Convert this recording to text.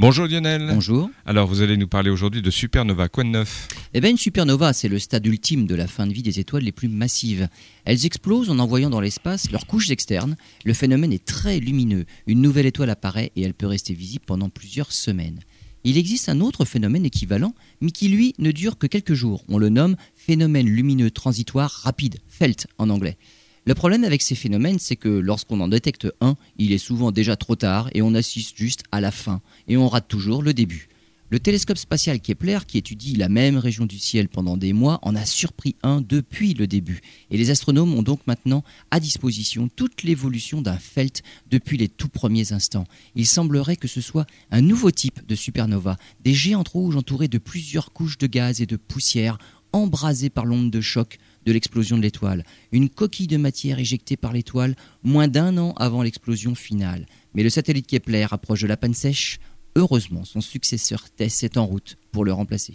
Bonjour Lionel. Bonjour. Alors vous allez nous parler aujourd'hui de supernova. Quoi de neuf? Eh bien, une supernova, c'est le stade ultime de la fin de vie des étoiles les plus massives. Elles explosent en envoyant dans l'espace leurs couches externes. Le phénomène est très lumineux. Une nouvelle étoile apparaît et elle peut rester visible pendant plusieurs semaines. Il existe un autre phénomène équivalent, mais qui lui ne dure que quelques jours. On le nomme phénomène lumineux transitoire rapide, FELT en anglais. Le problème avec ces phénomènes, c'est que lorsqu'on en détecte un, il est souvent déjà trop tard et on assiste juste à la fin, et on rate toujours le début. Le télescope spatial Kepler, qui étudie la même région du ciel pendant des mois, en a surpris un depuis le début. Et les astronomes ont donc maintenant à disposition toute l'évolution d'un felt depuis les tout premiers instants. Il semblerait que ce soit un nouveau type de supernova, des géantes rouges entourées de plusieurs couches de gaz et de poussière, embrasées par l'onde de choc de l'explosion de l'étoile. Une coquille de matière éjectée par l'étoile moins d'un an avant l'explosion finale. Mais le satellite Kepler approche de la panne sèche Heureusement, son successeur Tess est en route pour le remplacer.